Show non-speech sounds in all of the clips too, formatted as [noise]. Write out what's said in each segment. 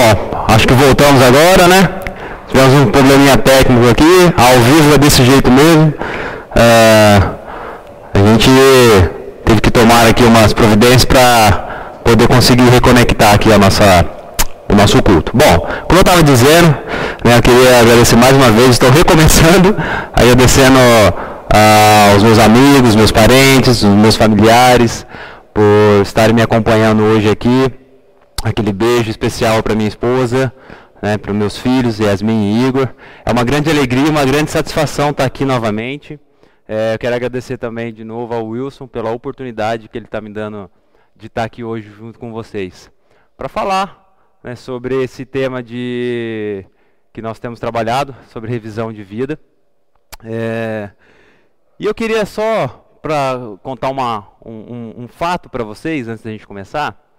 Bom, acho que voltamos agora, né? Tivemos um probleminha técnico aqui, ao vivo é desse jeito mesmo. É, a gente teve que tomar aqui umas providências para poder conseguir reconectar aqui a nossa, o nosso culto. Bom, como eu estava dizendo, né, eu queria agradecer mais uma vez, estou recomeçando, [laughs] agradecendo ah, aos meus amigos, meus parentes, os meus familiares, por estarem me acompanhando hoje aqui aquele beijo especial para minha esposa, né, para meus filhos, Yasmin e Igor. É uma grande alegria, uma grande satisfação estar aqui novamente. É, eu quero agradecer também de novo ao Wilson pela oportunidade que ele está me dando de estar aqui hoje junto com vocês para falar né, sobre esse tema de que nós temos trabalhado sobre revisão de vida. É, e eu queria só para contar uma, um, um, um fato para vocês antes da gente começar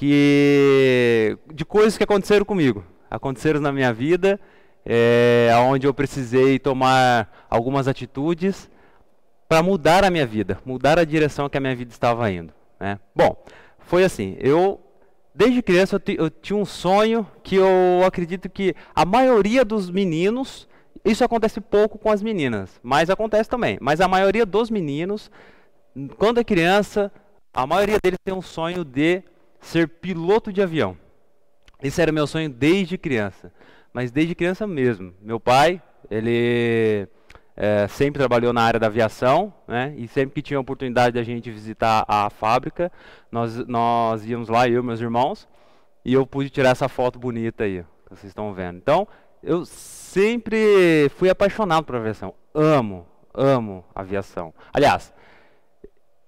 que de coisas que aconteceram comigo, aconteceram na minha vida, é, onde eu precisei tomar algumas atitudes para mudar a minha vida, mudar a direção que a minha vida estava indo. Né? Bom, foi assim, eu desde criança eu, eu tinha um sonho que eu acredito que a maioria dos meninos, isso acontece pouco com as meninas, mas acontece também. Mas a maioria dos meninos, quando é criança, a maioria deles tem um sonho de ser piloto de avião. Esse era meu sonho desde criança, mas desde criança mesmo. Meu pai, ele é, sempre trabalhou na área da aviação, né? E sempre que tinha oportunidade da gente visitar a fábrica, nós, nós íamos lá, eu e meus irmãos, e eu pude tirar essa foto bonita aí, que vocês estão vendo. Então, eu sempre fui apaixonado por aviação. Amo, amo aviação. Aliás,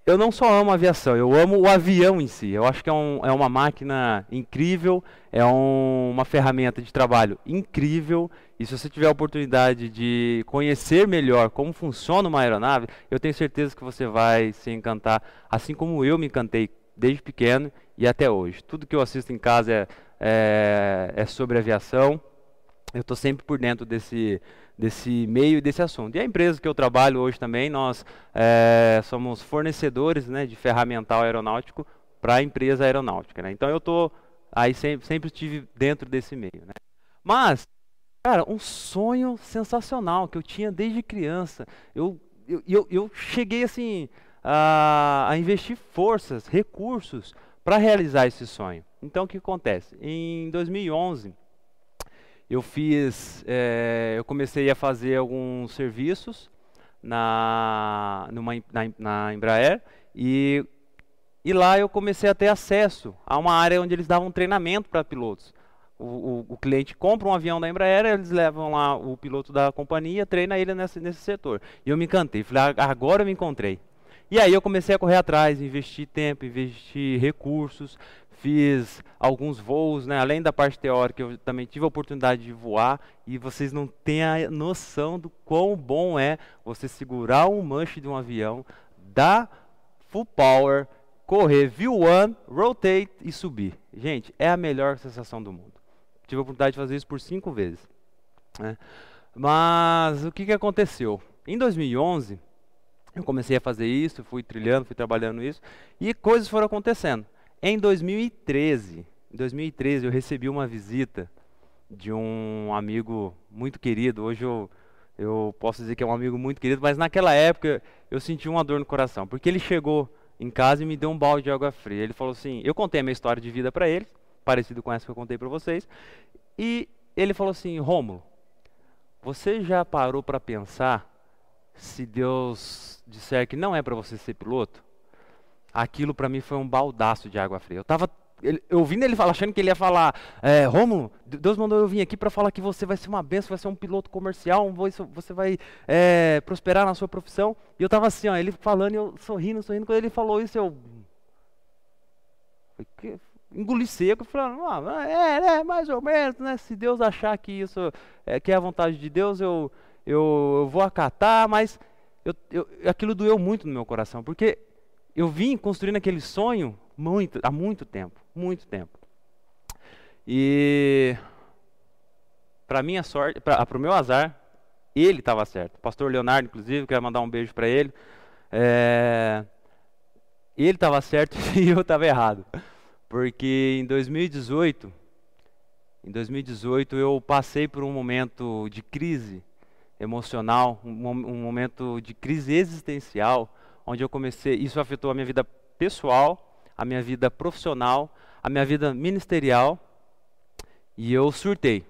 eu não só amo a aviação, eu amo o avião em si. Eu acho que é, um, é uma máquina incrível, é um, uma ferramenta de trabalho incrível. E se você tiver a oportunidade de conhecer melhor como funciona uma aeronave, eu tenho certeza que você vai se encantar, assim como eu me encantei desde pequeno e até hoje. Tudo que eu assisto em casa é, é, é sobre aviação. Eu estou sempre por dentro desse, desse meio e desse assunto. E a empresa que eu trabalho hoje também, nós é, somos fornecedores né, de ferramental aeronáutico para a empresa aeronáutica. Né? Então eu tô aí sempre, sempre estive dentro desse meio. Né? Mas, cara, um sonho sensacional que eu tinha desde criança. Eu, eu, eu, eu cheguei assim a, a investir forças, recursos para realizar esse sonho. Então o que acontece? Em 2011 eu fiz, é, eu comecei a fazer alguns serviços na, numa, na, na Embraer e, e lá eu comecei a ter acesso a uma área onde eles davam treinamento para pilotos. O, o, o, cliente compra um avião da Embraer, eles levam lá o piloto da companhia, treina ele nesse, nesse setor. E eu me encantei, falei, agora eu me encontrei. E aí eu comecei a correr atrás, investir tempo, investir recursos, fiz alguns voos, né? além da parte teórica, eu também tive a oportunidade de voar e vocês não têm a noção do quão bom é você segurar um manche de um avião, dar full power, correr view one, rotate e subir. Gente, é a melhor sensação do mundo. Tive a oportunidade de fazer isso por cinco vezes. Né? Mas o que, que aconteceu? Em 2011, eu comecei a fazer isso, fui trilhando, fui trabalhando isso, e coisas foram acontecendo. Em 2013, em 2013 eu recebi uma visita de um amigo muito querido. Hoje eu, eu posso dizer que é um amigo muito querido, mas naquela época eu senti uma dor no coração, porque ele chegou em casa e me deu um balde de água fria. Ele falou assim: eu contei a minha história de vida para ele, parecido com essa que eu contei para vocês, e ele falou assim: Rômulo, você já parou para pensar se Deus disser que não é para você ser piloto? Aquilo para mim foi um baldaço de água fria. Eu estava ouvindo ele falar, achando que ele ia falar, é, Deus mandou eu vir aqui para falar que você vai ser uma benção, vai ser um piloto comercial, você vai é, prosperar na sua profissão. E eu estava assim, ó, ele falando, eu sorrindo, sorrindo. Quando ele falou isso, eu engoli seco, falando, ah, é, é, mais ou menos, né? Se Deus achar que isso é, que é a vontade de Deus, eu, eu, eu vou acatar, mas eu, eu, aquilo doeu muito no meu coração, porque eu vim construindo aquele sonho muito, há muito tempo, muito tempo. E para minha sorte, para o meu azar, ele estava certo. O pastor Leonardo, inclusive, quero mandar um beijo para ele. É, ele estava certo [laughs] e eu estava errado. Porque em 2018 Em 2018 eu passei por um momento de crise emocional, um, um momento de crise existencial, onde eu comecei, isso afetou a minha vida pessoal, a minha vida profissional, a minha vida ministerial, e eu surtei.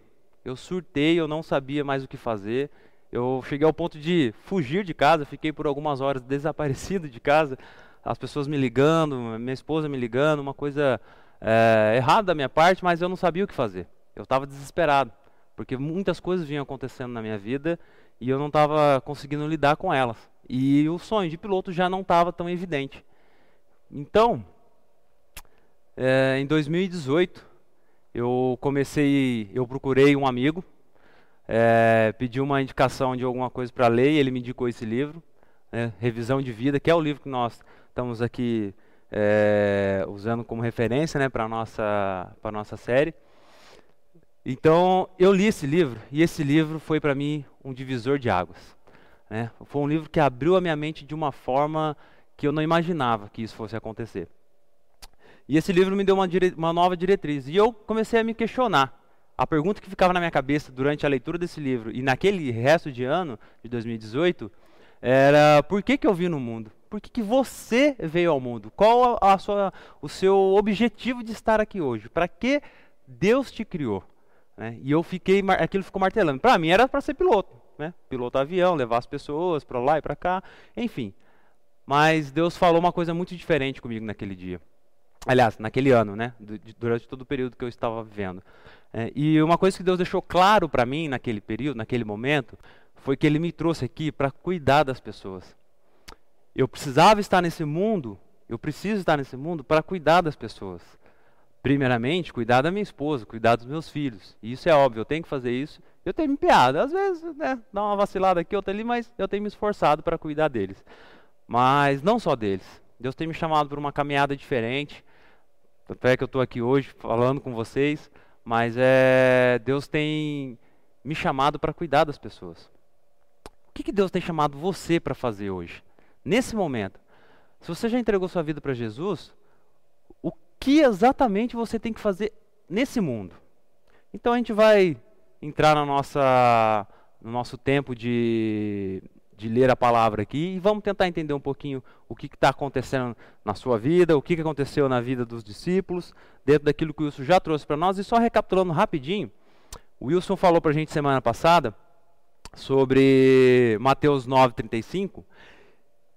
Eu surtei, eu não sabia mais o que fazer. Eu cheguei ao ponto de fugir de casa, fiquei por algumas horas desaparecido de casa, as pessoas me ligando, minha esposa me ligando, uma coisa é, errada da minha parte, mas eu não sabia o que fazer. Eu estava desesperado, porque muitas coisas vinham acontecendo na minha vida e eu não estava conseguindo lidar com elas. E o sonho de piloto já não estava tão evidente. Então, é, em 2018, eu comecei, eu procurei um amigo, é, pedi uma indicação de alguma coisa para ler e ele me indicou esse livro, né, Revisão de Vida, que é o livro que nós estamos aqui é, usando como referência né, para a nossa, nossa série. Então, eu li esse livro e esse livro foi para mim um divisor de águas. Né? Foi um livro que abriu a minha mente de uma forma que eu não imaginava que isso fosse acontecer. E esse livro me deu uma, uma nova diretriz. E eu comecei a me questionar. A pergunta que ficava na minha cabeça durante a leitura desse livro e naquele resto de ano, de 2018, era por que, que eu vim no mundo? Por que, que você veio ao mundo? Qual a sua, o seu objetivo de estar aqui hoje? Para que Deus te criou? Né? E eu fiquei, aquilo ficou martelando. Para mim era para ser piloto, né? piloto avião, levar as pessoas para lá e para cá, enfim. Mas Deus falou uma coisa muito diferente comigo naquele dia. Aliás, naquele ano, né? Durante todo o período que eu estava vivendo. É, e uma coisa que Deus deixou claro para mim naquele período, naquele momento, foi que Ele me trouxe aqui para cuidar das pessoas. Eu precisava estar nesse mundo, eu preciso estar nesse mundo para cuidar das pessoas. Primeiramente, cuidar da minha esposa, cuidar dos meus filhos. E isso é óbvio, eu tenho que fazer isso. Eu tenho me piado, às vezes, né, dá uma vacilada aqui, outra ali, mas eu tenho me esforçado para cuidar deles. Mas não só deles. Deus tem me chamado para uma caminhada diferente. Tanto é que eu estou aqui hoje falando com vocês, mas é, Deus tem me chamado para cuidar das pessoas. O que, que Deus tem chamado você para fazer hoje? Nesse momento. Se você já entregou sua vida para Jesus, que exatamente você tem que fazer nesse mundo? Então a gente vai entrar na nossa, no nosso tempo de de ler a palavra aqui e vamos tentar entender um pouquinho o que está acontecendo na sua vida, o que, que aconteceu na vida dos discípulos, dentro daquilo que o Wilson já trouxe para nós. E só recapitulando rapidinho, o Wilson falou para a gente semana passada sobre Mateus 9,35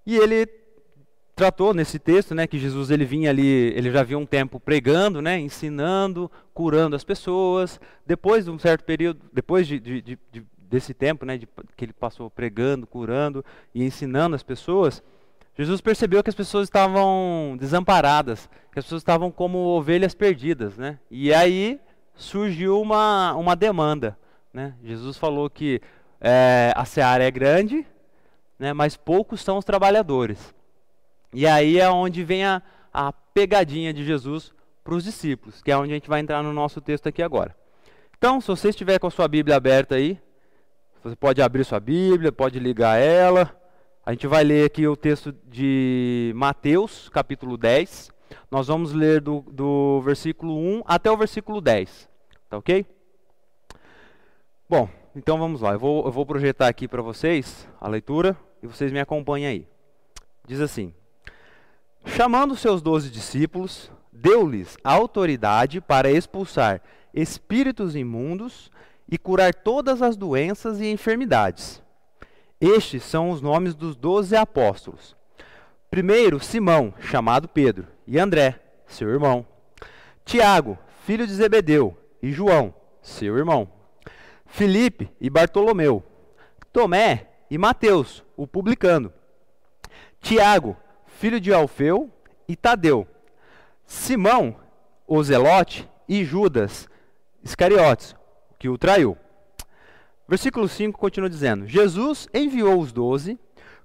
e ele tratou nesse texto, né, que Jesus ele vinha ali, ele já havia um tempo pregando, né, ensinando, curando as pessoas. Depois de um certo período, depois de, de, de, desse tempo, né, que ele passou pregando, curando e ensinando as pessoas, Jesus percebeu que as pessoas estavam desamparadas, que as pessoas estavam como ovelhas perdidas, né? E aí surgiu uma, uma demanda, né? Jesus falou que é, a seara é grande, né, mas poucos são os trabalhadores. E aí é onde vem a, a pegadinha de Jesus para os discípulos, que é onde a gente vai entrar no nosso texto aqui agora. Então, se você estiver com a sua Bíblia aberta aí, você pode abrir sua Bíblia, pode ligar ela. A gente vai ler aqui o texto de Mateus, capítulo 10. Nós vamos ler do, do versículo 1 até o versículo 10. Tá ok? Bom, então vamos lá. Eu vou, eu vou projetar aqui para vocês a leitura e vocês me acompanhem aí. Diz assim: Chamando seus doze discípulos, deu-lhes autoridade para expulsar espíritos imundos e curar todas as doenças e enfermidades. Estes são os nomes dos doze apóstolos. Primeiro, Simão, chamado Pedro, e André, seu irmão. Tiago, filho de Zebedeu, e João, seu irmão. Filipe e Bartolomeu. Tomé e Mateus, o publicano. Tiago, filho de Alfeu, e Tadeu. Simão, o Zelote, e Judas Iscariotes, que o traiu. Versículo 5 continua dizendo: Jesus enviou os doze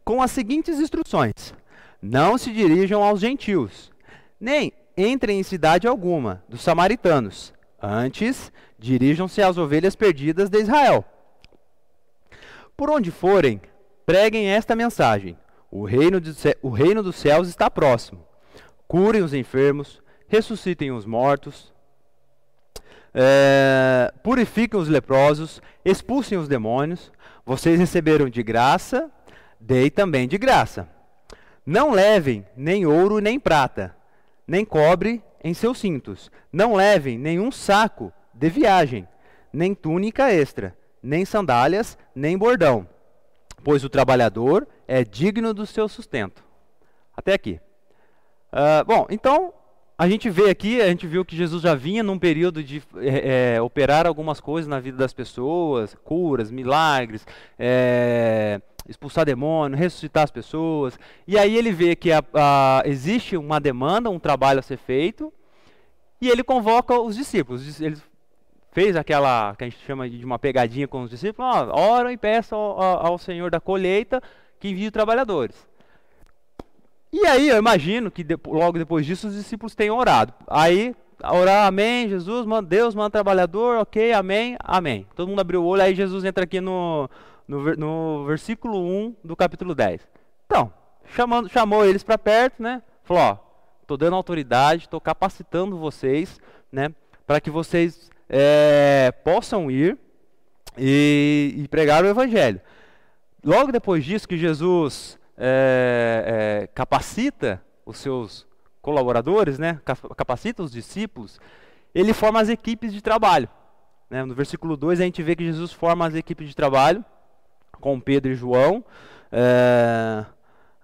com as seguintes instruções: Não se dirijam aos gentios, nem entrem em cidade alguma dos samaritanos. Antes, dirijam-se às ovelhas perdidas de Israel. Por onde forem, preguem esta mensagem: o reino, de, o reino dos céus está próximo. Curem os enfermos, ressuscitem os mortos, é, purifiquem os leprosos, expulsem os demônios. Vocês receberam de graça, dei também de graça. Não levem nem ouro nem prata, nem cobre em seus cintos. Não levem nenhum saco de viagem, nem túnica extra, nem sandálias, nem bordão, pois o trabalhador é digno do seu sustento. Até aqui. Uh, bom, então a gente vê aqui, a gente viu que Jesus já vinha num período de é, operar algumas coisas na vida das pessoas, curas, milagres, é, expulsar demônio, ressuscitar as pessoas. E aí ele vê que a, a, existe uma demanda, um trabalho a ser feito, e ele convoca os discípulos. Ele fez aquela que a gente chama de uma pegadinha com os discípulos, ó, oram e peçam ao, ao Senhor da colheita que envie trabalhadores. E aí eu imagino que de, logo depois disso os discípulos tenham orado. Aí, orar, amém, Jesus, manda, Deus manda trabalhador, ok, amém, amém. Todo mundo abriu o olho, aí Jesus entra aqui no, no, no versículo 1 do capítulo 10. Então, chamando, chamou eles para perto, né? Falou, ó, estou dando autoridade, estou capacitando vocês, né? Para que vocês é, possam ir e, e pregar o evangelho. Logo depois disso que Jesus é, é, capacita os seus colaboradores, né, capacita os discípulos, ele forma as equipes de trabalho. Né? No versículo 2 a gente vê que Jesus forma as equipes de trabalho com Pedro e João. É,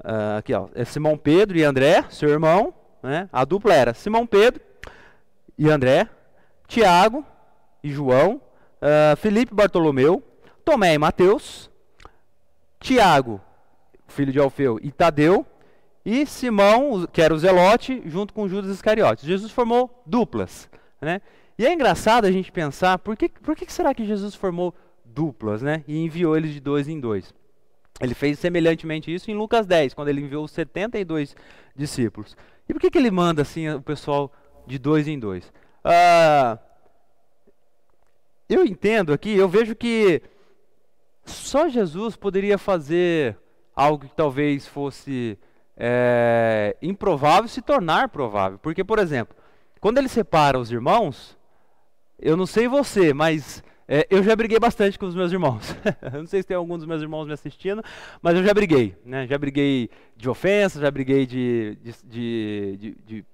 é, aqui, ó, é Simão Pedro e André, seu irmão. Né? A dupla era Simão Pedro e André, Tiago e João, uh, Felipe Bartolomeu, Tomé e Mateus, Tiago filho de Alfeu, e Tadeu, e Simão, que era o Zelote, junto com Judas Iscariotes. Jesus formou duplas. Né? E é engraçado a gente pensar, por que, por que será que Jesus formou duplas né? e enviou eles de dois em dois? Ele fez semelhantemente isso em Lucas 10, quando ele enviou os 72 discípulos. E por que, que ele manda assim o pessoal de dois em dois? Ah, eu entendo aqui, eu vejo que só Jesus poderia fazer algo que talvez fosse é, improvável se tornar provável. Porque, por exemplo, quando ele separa os irmãos, eu não sei você, mas é, eu já briguei bastante com os meus irmãos. [laughs] não sei se tem algum dos meus irmãos me assistindo, mas eu já briguei. Né? Já briguei de ofensa, já briguei de, de, de, de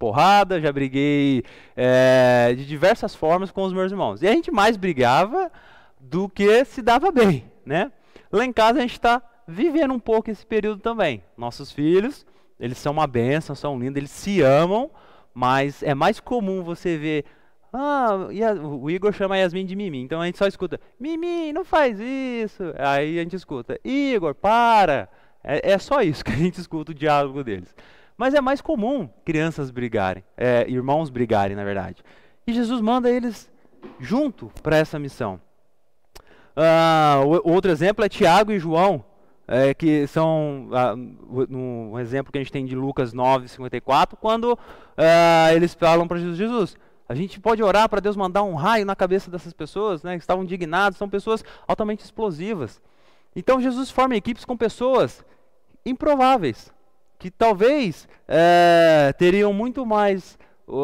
porrada, já briguei é, de diversas formas com os meus irmãos. E a gente mais brigava do que se dava bem. Né? Lá em casa a gente está vivendo um pouco esse período também. Nossos filhos, eles são uma benção, são lindos, eles se amam, mas é mais comum você ver. Ah, o Igor chama a Yasmin de Mimi, então a gente só escuta: Mimi, não faz isso. Aí a gente escuta: Igor, para. É, é só isso [laughs] que a gente escuta o diálogo deles. Mas é mais comum crianças brigarem, é, irmãos brigarem, na verdade. E Jesus manda eles junto para essa missão. Ah, outro exemplo é Tiago e João é, que são ah, um exemplo que a gente tem de Lucas 9, 54, quando ah, eles falam para Jesus, Jesus, a gente pode orar para Deus mandar um raio na cabeça dessas pessoas, né, que estavam indignados, são pessoas altamente explosivas. Então Jesus forma equipes com pessoas improváveis, que talvez é, teriam muito mais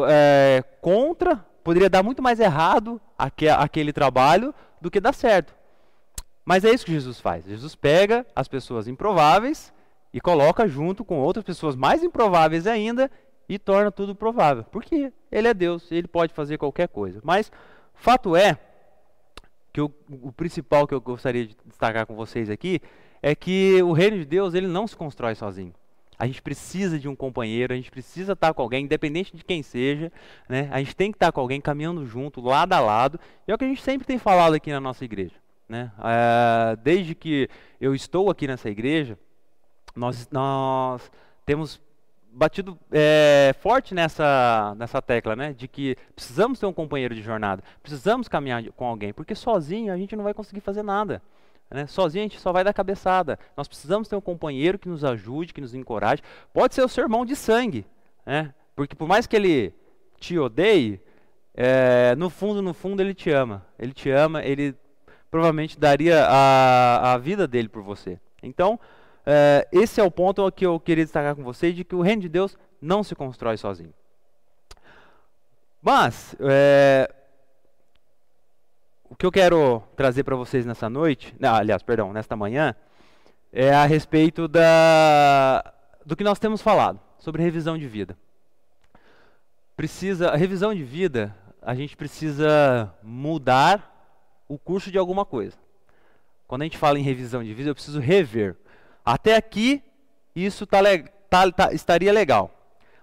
é, contra, poderia dar muito mais errado aquele, aquele trabalho do que dar certo. Mas é isso que Jesus faz. Jesus pega as pessoas improváveis e coloca junto com outras pessoas mais improváveis ainda e torna tudo provável. Porque ele é Deus, ele pode fazer qualquer coisa. Mas fato é que o, o principal que eu gostaria de destacar com vocês aqui é que o reino de Deus ele não se constrói sozinho. A gente precisa de um companheiro, a gente precisa estar com alguém, independente de quem seja, né? A gente tem que estar com alguém caminhando junto, lado a lado. E é o que a gente sempre tem falado aqui na nossa igreja. Né? É, desde que eu estou aqui nessa igreja, nós, nós temos batido é, forte nessa, nessa tecla, né? De que precisamos ter um companheiro de jornada, precisamos caminhar com alguém, porque sozinho a gente não vai conseguir fazer nada. Né? Sozinho a gente só vai dar cabeçada. Nós precisamos ter um companheiro que nos ajude, que nos encoraje. Pode ser o seu irmão de sangue, né? Porque por mais que ele te odeie, é, no fundo, no fundo ele te ama. Ele te ama, ele provavelmente daria a, a vida dele por você. Então, é, esse é o ponto que eu queria destacar com vocês, de que o reino de Deus não se constrói sozinho. Mas, é, que eu quero trazer para vocês nessa noite, aliás, perdão, nesta manhã, é a respeito da, do que nós temos falado sobre revisão de vida. Precisa, a revisão de vida, a gente precisa mudar o curso de alguma coisa. Quando a gente fala em revisão de vida, eu preciso rever. Até aqui, isso tá, tá, tá, estaria legal.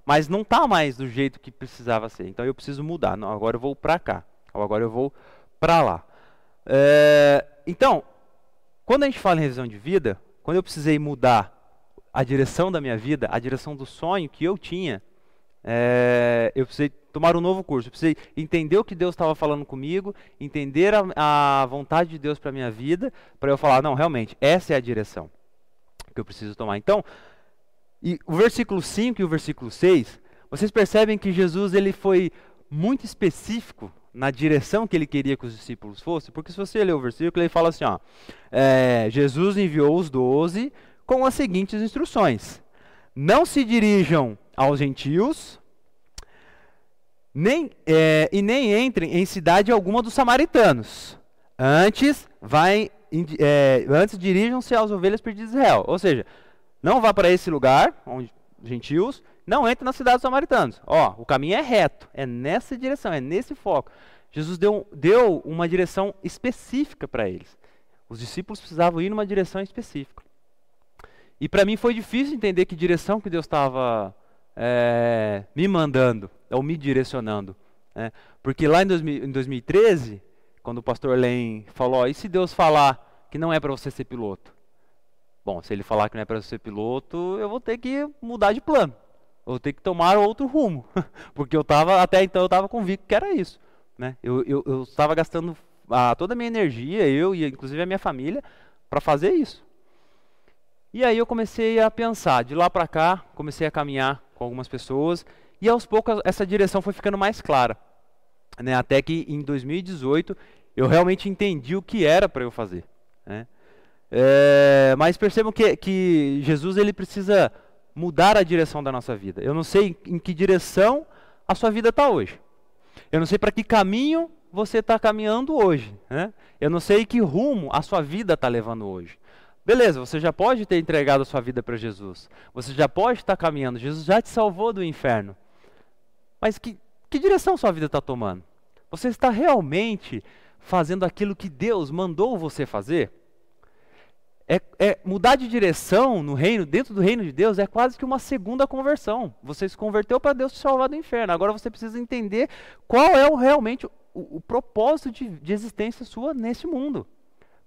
Mas não está mais do jeito que precisava ser. Então eu preciso mudar. Não, agora eu vou para cá. Ou agora eu vou para lá. É, então, quando a gente fala em revisão de vida, quando eu precisei mudar a direção da minha vida, a direção do sonho que eu tinha, é, eu precisei tomar um novo curso. Eu precisei entender o que Deus estava falando comigo, entender a, a vontade de Deus para minha vida, para eu falar, não, realmente, essa é a direção que eu preciso tomar. Então, e o versículo 5 e o versículo 6, vocês percebem que Jesus ele foi muito específico na direção que ele queria que os discípulos fossem, porque se você ler o versículo, ele fala assim: ó, é, Jesus enviou os doze com as seguintes instruções: Não se dirijam aos gentios, nem, é, e nem entrem em cidade alguma dos samaritanos. Antes, vai, é, antes dirijam-se às ovelhas perdidas de Israel. Ou seja, não vá para esse lugar, onde gentios, não entre na cidade dos samaritanos. Ó, o caminho é reto, é nessa direção, é nesse foco. Jesus deu, deu uma direção específica para eles. Os discípulos precisavam ir numa direção específica. E para mim foi difícil entender que direção que Deus estava é, me mandando, ou me direcionando. Né? Porque lá em, 2000, em 2013, quando o pastor Len falou, e se Deus falar que não é para você ser piloto? Bom, se ele falar que não é para você ser piloto, eu vou ter que mudar de plano. Eu ter que tomar outro rumo. [laughs] Porque eu estava, até então eu estava convicto que era isso. Né? Eu, eu, estava gastando a, toda a minha energia, eu e inclusive a minha família, para fazer isso. E aí eu comecei a pensar, de lá para cá, comecei a caminhar com algumas pessoas, e aos poucos essa direção foi ficando mais clara. Né? Até que em 2018 eu realmente entendi o que era para eu fazer. Né? É, mas percebam que, que Jesus ele precisa mudar a direção da nossa vida. Eu não sei em que direção a sua vida está hoje. Eu não sei para que caminho você está caminhando hoje. Né? Eu não sei que rumo a sua vida está levando hoje. Beleza, você já pode ter entregado a sua vida para Jesus. Você já pode estar caminhando. Jesus já te salvou do inferno. Mas que, que direção sua vida está tomando? Você está realmente fazendo aquilo que Deus mandou você fazer? É, é, mudar de direção no reino, dentro do reino de Deus, é quase que uma segunda conversão. Você se converteu para Deus te salvar do inferno. Agora você precisa entender qual é o, realmente o, o propósito de, de, existência sua nesse mundo.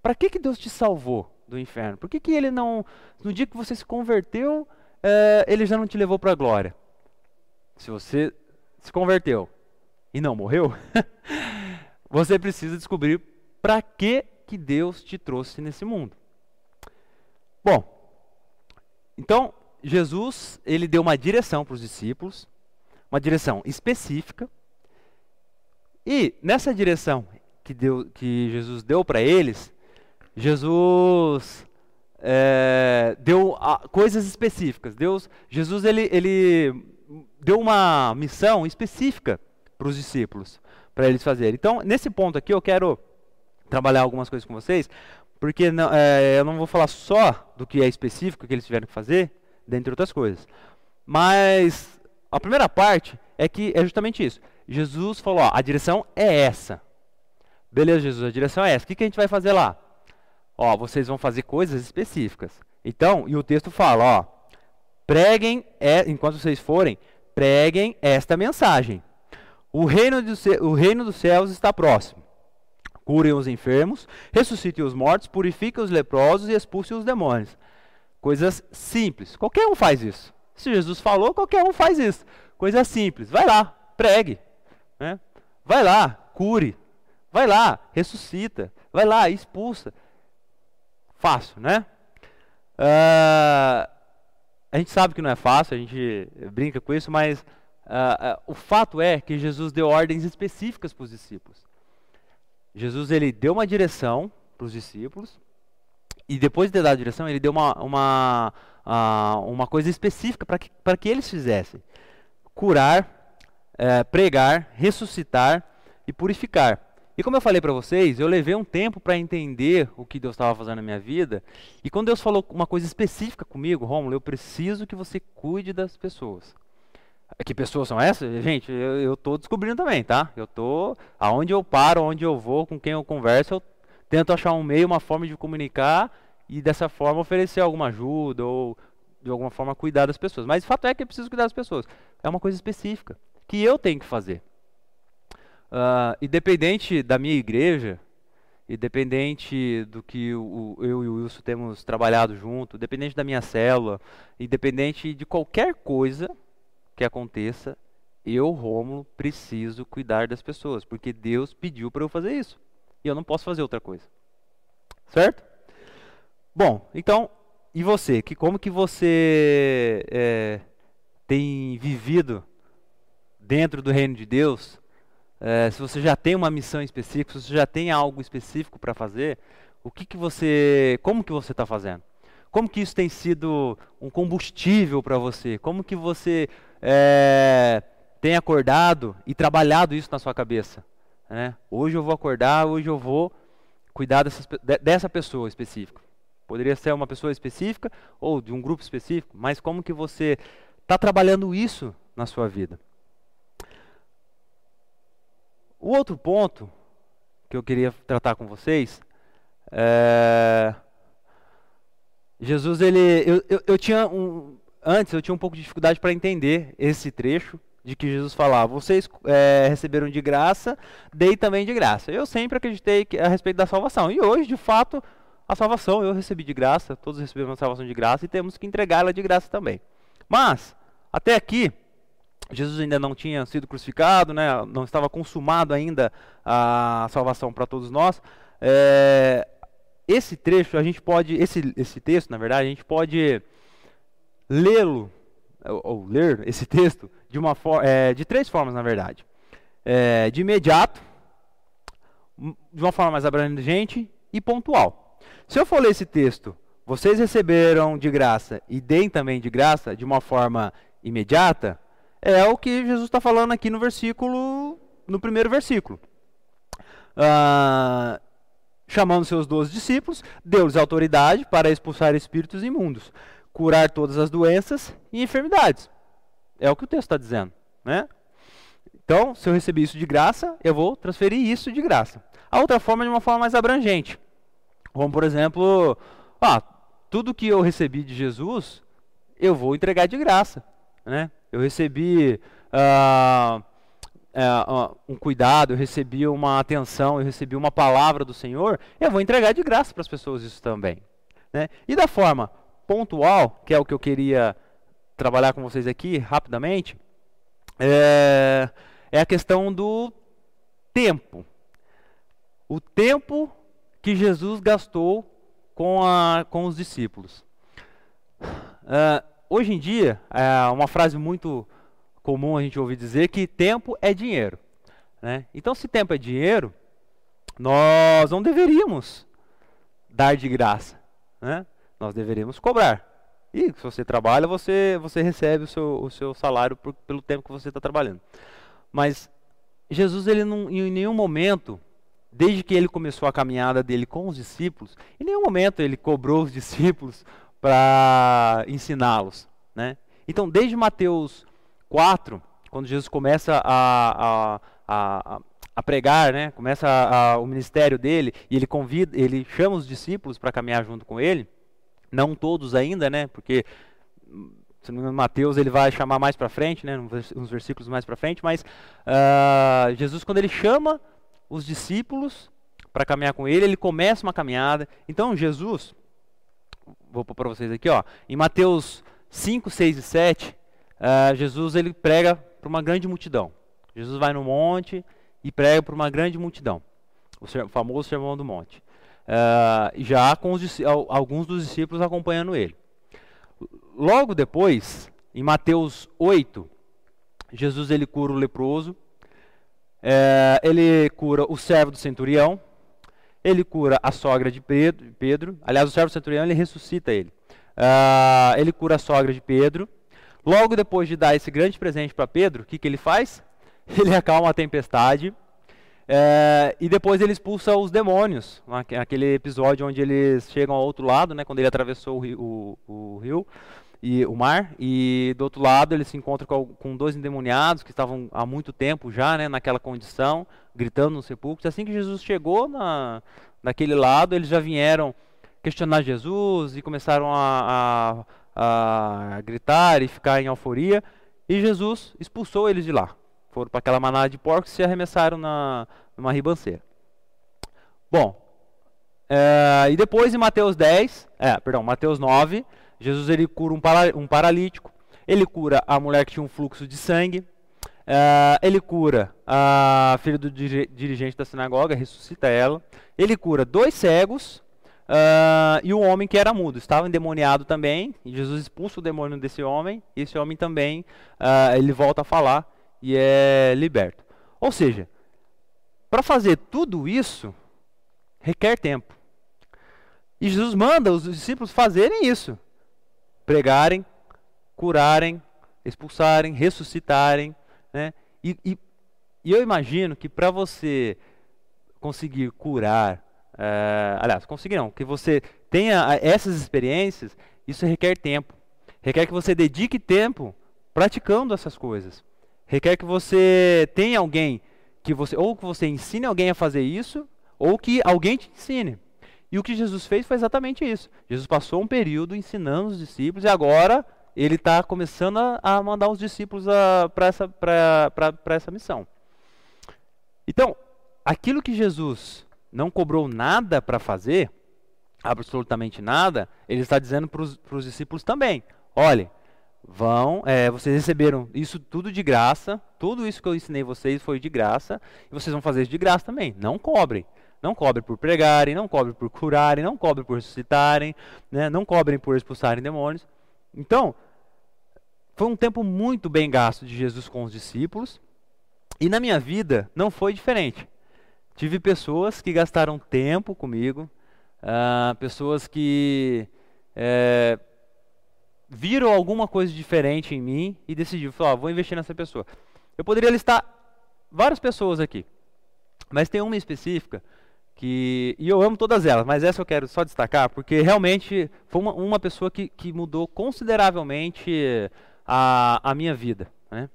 Para que, que Deus te salvou? do inferno? Por que, que ele não, no dia que você se converteu, é, ele já não te levou para a glória? Se você se converteu e não morreu, [laughs] você precisa descobrir para que, que Deus te trouxe nesse mundo. Bom, então Jesus ele deu uma direção para os discípulos, uma direção específica, e nessa direção que, deu, que Jesus deu para eles, Jesus é, deu a, coisas específicas. Deus, Jesus ele, ele deu uma missão específica para os discípulos, para eles fazerem. Então, nesse ponto aqui, eu quero trabalhar algumas coisas com vocês, porque não, é, eu não vou falar só do que é específico que eles tiveram que fazer, dentre outras coisas. Mas a primeira parte é que é justamente isso. Jesus falou: ó, a direção é essa. Beleza, Jesus, a direção é essa. O que, que a gente vai fazer lá? ó, vocês vão fazer coisas específicas. Então, e o texto fala, ó, preguem, é, enquanto vocês forem, preguem esta mensagem. O reino, do, o reino dos céus está próximo. Curem os enfermos, ressuscitem os mortos, purifiquem os leprosos e expulsem os demônios. Coisas simples. Qualquer um faz isso. Se Jesus falou, qualquer um faz isso. Coisa simples. Vai lá, pregue. Né? Vai lá, cure. Vai lá, ressuscita. Vai lá, expulsa fácil, né? Uh, a gente sabe que não é fácil, a gente brinca com isso, mas uh, uh, o fato é que Jesus deu ordens específicas para os discípulos. Jesus ele deu uma direção para os discípulos e depois de dado a direção, ele deu uma, uma, uma coisa específica para que, que eles fizessem: curar, eh, pregar, ressuscitar e purificar. E como eu falei para vocês, eu levei um tempo para entender o que Deus estava fazendo na minha vida. E quando Deus falou uma coisa específica comigo, Rômulo, eu preciso que você cuide das pessoas. Que pessoas são essas? Gente, eu estou descobrindo também, tá? Eu tô aonde eu paro, aonde eu vou, com quem eu converso, eu tento achar um meio, uma forma de comunicar e dessa forma oferecer alguma ajuda ou de alguma forma cuidar das pessoas. Mas o fato é que eu preciso cuidar das pessoas. É uma coisa específica que eu tenho que fazer. Uh, independente da minha igreja, independente do que o, eu e o Wilson temos trabalhado junto, independente da minha célula, independente de qualquer coisa que aconteça, eu, Rômulo, preciso cuidar das pessoas, porque Deus pediu para eu fazer isso. E eu não posso fazer outra coisa. Certo? Bom, então, e você? Que, como que você é, tem vivido dentro do reino de Deus? É, se você já tem uma missão específica, se você já tem algo específico para fazer, o que, que você, como que você está fazendo? Como que isso tem sido um combustível para você? Como que você é, tem acordado e trabalhado isso na sua cabeça? Né? Hoje eu vou acordar, hoje eu vou cuidar dessas, dessa pessoa específica. Poderia ser uma pessoa específica ou de um grupo específico, mas como que você está trabalhando isso na sua vida? O outro ponto que eu queria tratar com vocês é... Jesus, ele, eu, eu, eu, tinha um, antes eu tinha um pouco de dificuldade para entender esse trecho de que Jesus falava: vocês é, receberam de graça, dei também de graça. Eu sempre acreditei que, a respeito da salvação e hoje, de fato, a salvação eu recebi de graça, todos receberam a salvação de graça e temos que entregá-la de graça também. Mas até aqui Jesus ainda não tinha sido crucificado, né, não estava consumado ainda a salvação para todos nós. É, esse trecho a gente pode, esse, esse texto, na verdade, a gente pode lê-lo ou, ou, ler esse texto de uma é, de três formas, na verdade. É, de imediato, de uma forma mais abrangente e pontual. Se eu for ler esse texto, vocês receberam de graça e deem também de graça, de uma forma imediata, é o que Jesus está falando aqui no versículo, no primeiro versículo. Ah, chamando seus doze discípulos, deu-lhes autoridade para expulsar espíritos imundos, curar todas as doenças e enfermidades. É o que o texto está dizendo, né? Então, se eu recebi isso de graça, eu vou transferir isso de graça. A outra forma é de uma forma mais abrangente. Como, por exemplo, ah, tudo que eu recebi de Jesus, eu vou entregar de graça. Né? Eu recebi uh, uh, um cuidado, eu recebi uma atenção, eu recebi uma palavra do Senhor, eu vou entregar de graça para as pessoas isso também. Né? E da forma pontual, que é o que eu queria trabalhar com vocês aqui rapidamente, é, é a questão do tempo. O tempo que Jesus gastou com, a, com os discípulos. Uh, hoje em dia, é uma frase muito comum a gente ouvir dizer que tempo é dinheiro. Né? Então, se tempo é dinheiro, nós não deveríamos dar de graça. Né? Nós deveríamos cobrar. E se você trabalha, você, você recebe o seu, o seu salário por, pelo tempo que você está trabalhando. Mas Jesus, ele não, em nenhum momento, desde que ele começou a caminhada dele com os discípulos, em nenhum momento ele cobrou os [laughs] discípulos para ensiná-los. Né? Então, desde Mateus 4, quando Jesus começa a, a, a, a pregar, né? começa a, o ministério dele, e ele convida, ele chama os discípulos para caminhar junto com ele, não todos ainda, né? porque se não me engano, Mateus ele vai chamar mais para frente, né? uns versículos mais para frente, mas uh, Jesus, quando ele chama os discípulos para caminhar com ele, ele começa uma caminhada. Então, Jesus, vou pôr para vocês aqui, ó. Em Mateus 5, 6 e 7, uh, eh, Jesus ele prega para uma grande multidão. Jesus vai no monte e prega para uma grande multidão. O famoso Sermão do Monte. Uh, já com os, alguns dos discípulos acompanhando ele. Logo depois, em Mateus 8, Jesus ele cura o leproso, é, ele cura o servo do centurião, ele cura a sogra de Pedro, Pedro. aliás, o servo centurião ele ressuscita ele. Uh, ele cura a sogra de Pedro. Logo depois de dar esse grande presente para Pedro, o que, que ele faz? [laughs] Ele acalma a tempestade. É, e depois ele expulsa os demônios, aquele episódio onde eles chegam ao outro lado, né, quando ele atravessou o rio, o, o rio e o mar, e do outro lado ele se encontra com, com, dois endemoniados que estavam há muito tempo já né, naquela condição, gritando nos sepulcros. Assim que Jesus chegou na, naquele lado, eles já vieram questionar Jesus e começaram a, a, a gritar e ficar em euforia, e Jesus expulsou eles de lá foram para aquela manada de porcos e se arremessaram na, numa ribanceira. Bom, é, e depois em Mateus 10, é, perdão, Mateus 9, Jesus ele cura um, para, um paralítico, ele cura a mulher que tinha um fluxo de sangue, é, ele cura a filha do dirigente da sinagoga, ressuscita ela, ele cura dois cegos uh, e um homem que era mudo, estava endemoniado também, e Jesus expulsa o demônio desse homem, e esse homem também, ele volta a falar, e é liberto. Ou seja, para fazer tudo isso requer tempo. E Jesus manda os discípulos fazerem isso: pregarem, curarem, expulsarem, ressuscitarem. Né? E, e, e eu imagino que para você conseguir curar, é, aliás, conseguir não, que você tenha essas experiências, isso requer tempo. Requer que você dedique tempo praticando essas coisas requer que você tenha alguém que você ou que você ensine alguém a fazer isso, ou que alguém te ensine. E o que Jesus fez foi exatamente isso. Jesus passou um período ensinando os discípulos e agora ele está começando a, a, mandar os discípulos para essa, essa missão. Então, aquilo que Jesus não cobrou nada para fazer, absolutamente nada, ele está dizendo para os discípulos também: olhe, vão, é, vocês receberam isso tudo de graça, tudo isso que eu ensinei vocês foi de graça, e vocês vão fazer isso de graça também. Não cobrem. Não cobrem por pregarem, não cobrem por curarem, não cobrem por ressuscitarem, né, não cobrem por expulsarem demônios. Então, foi um tempo muito bem gasto de Jesus com os discípulos, e na minha vida não foi diferente. Tive pessoas que gastaram tempo comigo, uh, pessoas que é, viram alguma coisa diferente em mim e decidiram, falar, ah, vou investir nessa pessoa. Eu poderia listar várias pessoas aqui, mas tem uma específica que, e eu amo todas elas, mas essa eu quero só destacar, porque realmente foi uma, uma pessoa que, que mudou consideravelmente a, a minha vida. Né?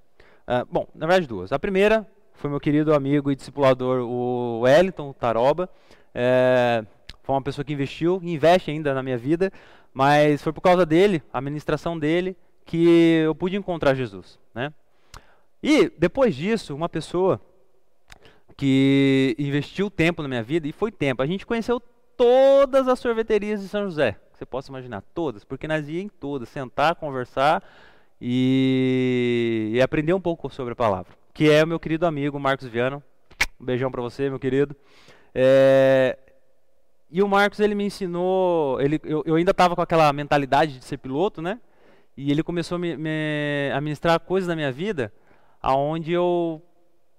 Uh, bom, na verdade duas. A primeira foi meu querido amigo e discipulador, o Wellington Taroba. É, foi uma pessoa que investiu e investe ainda na minha vida. Mas foi por causa dele, a ministração dele, que eu pude encontrar Jesus, né? E depois disso, uma pessoa que investiu tempo na minha vida e foi tempo. A gente conheceu todas as sorveterias de São José, você possa imaginar, todas, porque nós íamos em todas, sentar, conversar e, e, aprender um pouco sobre a palavra. Que é o meu querido amigo Marcos Viano. Um beijão para você, meu querido. É, e o Marcos, ele me ensinou, ele, eu, eu ainda estava com aquela mentalidade de ser piloto, né? E ele começou a me, me, a ministrar coisas da minha vida, aonde eu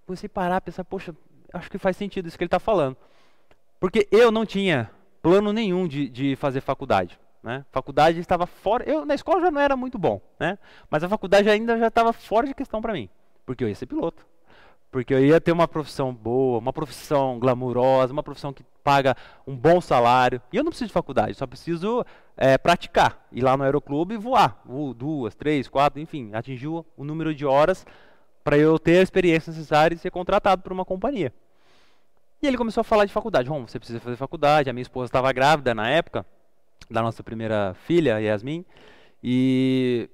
comecei a parar, pensar, poxa, acho que faz sentido isso que ele está falando. Porque eu não tinha plano nenhum de, de fazer faculdade. Né? Faculdade estava fora. Eu na escola já não era muito bom, né? Mas a faculdade ainda já estava fora de questão para mim, porque eu ia ser piloto porque eu ia ter uma profissão boa, uma profissão glamurosa, uma profissão que paga um bom salário. E eu não preciso de faculdade, só preciso é, praticar, ir lá no aeroclube e voar, duas, três, quatro, enfim, atingir o número de horas para eu ter a experiência necessária e ser contratado por uma companhia. E ele começou a falar de faculdade. Bom, você precisa fazer faculdade. A minha esposa estava grávida na época da nossa primeira filha, Yasmin, e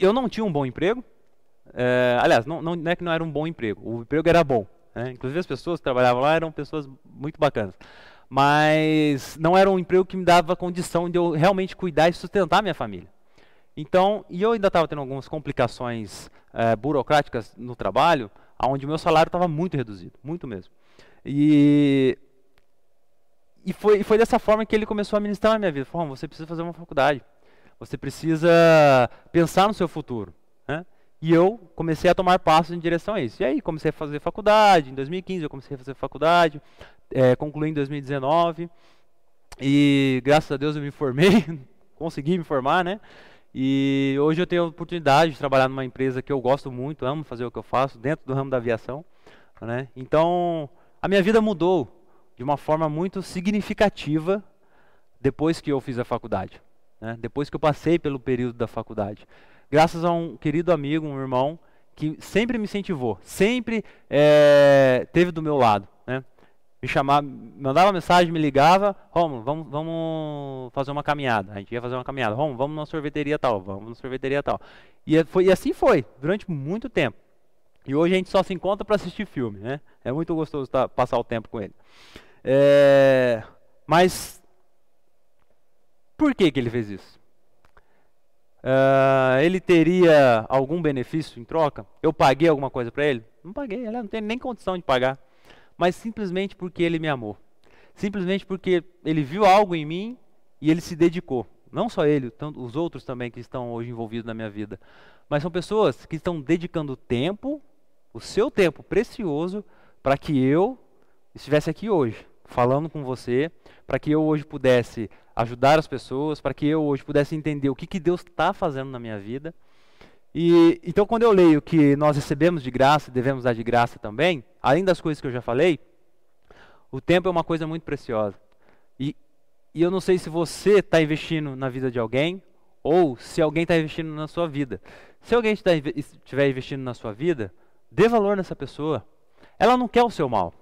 eu não tinha um bom emprego. É, aliás, não, não, não, é que não era um bom emprego, o emprego era bom. Né? Inclusive as pessoas que trabalhavam lá eram pessoas muito bacanas. Mas não era um emprego que me dava condição de eu realmente cuidar e sustentar minha família. Então, e eu ainda estava tendo algumas complicações é, burocráticas no trabalho, onde o meu salário estava muito reduzido, muito mesmo. E, e foi, foi dessa forma que ele começou a ministrar na minha vida. Falou, você precisa fazer uma faculdade, você precisa pensar no seu futuro. E eu comecei a tomar passos em direção a isso. E aí comecei a fazer faculdade. Em 2015 eu comecei a fazer faculdade. É, concluí em 2019. E graças a Deus eu me formei. [laughs] consegui me formar, né? E hoje eu tenho a oportunidade de trabalhar numa empresa que eu gosto muito, amo fazer o que eu faço, dentro do ramo da aviação. Né? Então, A minha vida mudou de uma forma muito significativa depois que eu fiz a faculdade, né? depois que eu passei pelo período da faculdade. Graças a um querido amigo, um irmão, que sempre me incentivou, sempre é, teve do meu lado. Né? Me chamava, mandava mensagem, me ligava, Romulo, vamos, vamos fazer uma caminhada. A gente ia fazer uma caminhada. Romulo, vamos na sorveteria tal, vamos na sorveteria tal. E, é, foi, e assim foi, durante muito tempo. E hoje a gente só se encontra para assistir filme, né? É muito gostoso tá, passar o tempo com ele. É, mas por que, que ele fez isso? Uh, ele teria algum benefício em troca? Eu paguei alguma coisa para ele? Não paguei, ele não tem nem condição de pagar. Mas simplesmente porque ele me amou. Simplesmente porque ele viu algo em mim e ele se dedicou. Não só ele, tanto, os outros também que estão hoje envolvidos na minha vida. Mas são pessoas que estão dedicando tempo, o seu tempo precioso, para que eu estivesse aqui hoje, falando com você, para que eu hoje pudesse ajudar as pessoas, para que eu hoje pudesse entender o que, que Deus está fazendo na minha vida. E então, quando eu leio que nós recebemos de graça, devemos dar de graça também, além das coisas que eu já falei, o tempo é uma coisa muito preciosa. E, e eu não sei se você está investindo na vida de alguém ou se alguém está investindo na sua vida. Se alguém estiver investindo na sua vida, dê valor nessa pessoa. Ela não quer o seu mal.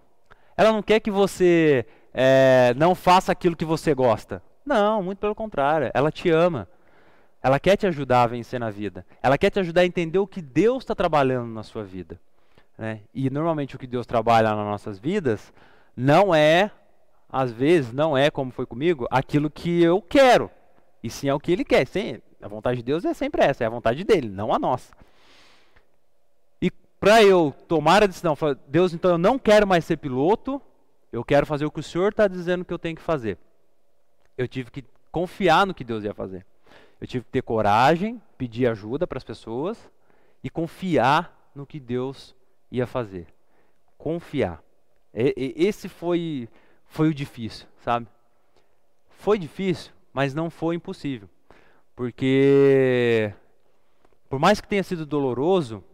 Ela não quer que você é, não faça aquilo que você gosta. Não, muito pelo contrário. Ela te ama. Ela quer te ajudar a vencer na vida. Ela quer te ajudar a entender o que Deus está trabalhando na sua vida. Né? E normalmente o que Deus trabalha nas nossas vidas não é, às vezes, não é como foi comigo, aquilo que eu quero. E sim é o que Ele quer. Sim, a vontade de Deus é sempre essa, é a vontade dele, não a nossa. E para eu tomar a decisão, Deus, então eu não quero mais ser piloto, eu quero fazer o que o Senhor está dizendo que eu tenho que fazer. Eu tive que confiar no que Deus ia fazer. Eu tive que ter coragem, pedir ajuda para as pessoas e confiar no que Deus ia fazer. Confiar. E, e, esse foi, foi o difícil, sabe? Foi difícil, mas não foi impossível. Porque, por mais que tenha sido doloroso,